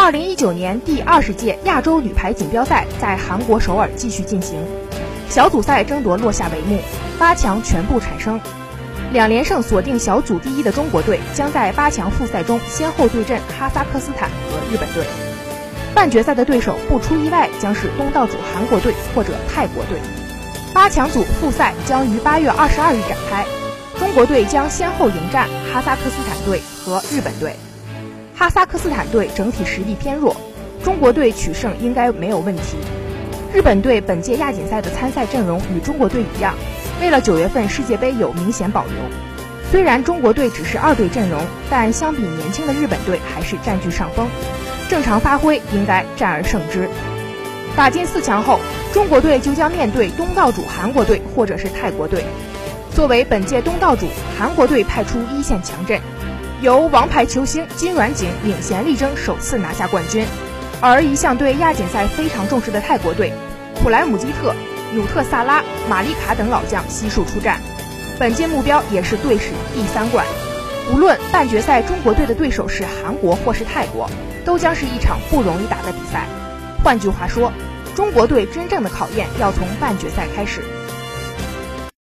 二零一九年第二十届亚洲女排锦标赛在韩国首尔继续进行，小组赛争夺落下帷幕，八强全部产生。两连胜锁定小组第一的中国队将在八强复赛中先后对阵哈萨克斯坦和日本队。半决赛的对手不出意外将是东道主韩国队或者泰国队。八强组复赛将于八月二十二日展开，中国队将先后迎战哈萨克斯坦队和日本队。哈萨克斯坦队整体实力偏弱，中国队取胜应该没有问题。日本队本届亚锦赛的参赛阵容与中国队一样，为了九月份世界杯有明显保留。虽然中国队只是二队阵容，但相比年轻的日本队还是占据上风。正常发挥应该战而胜之。打进四强后，中国队就将面对东道主韩国队或者是泰国队。作为本届东道主，韩国队派出一线强阵，由王牌球星金软景领衔力争首次拿下冠军。而一向对亚锦赛非常重视的泰国队，普莱姆基特、努特萨拉、马丽卡等老将悉数出战，本届目标也是队史第三冠。无论半决赛中国队的对手是韩国或是泰国。都将是一场不容易打的比赛。换句话说，中国队真正的考验要从半决赛开始。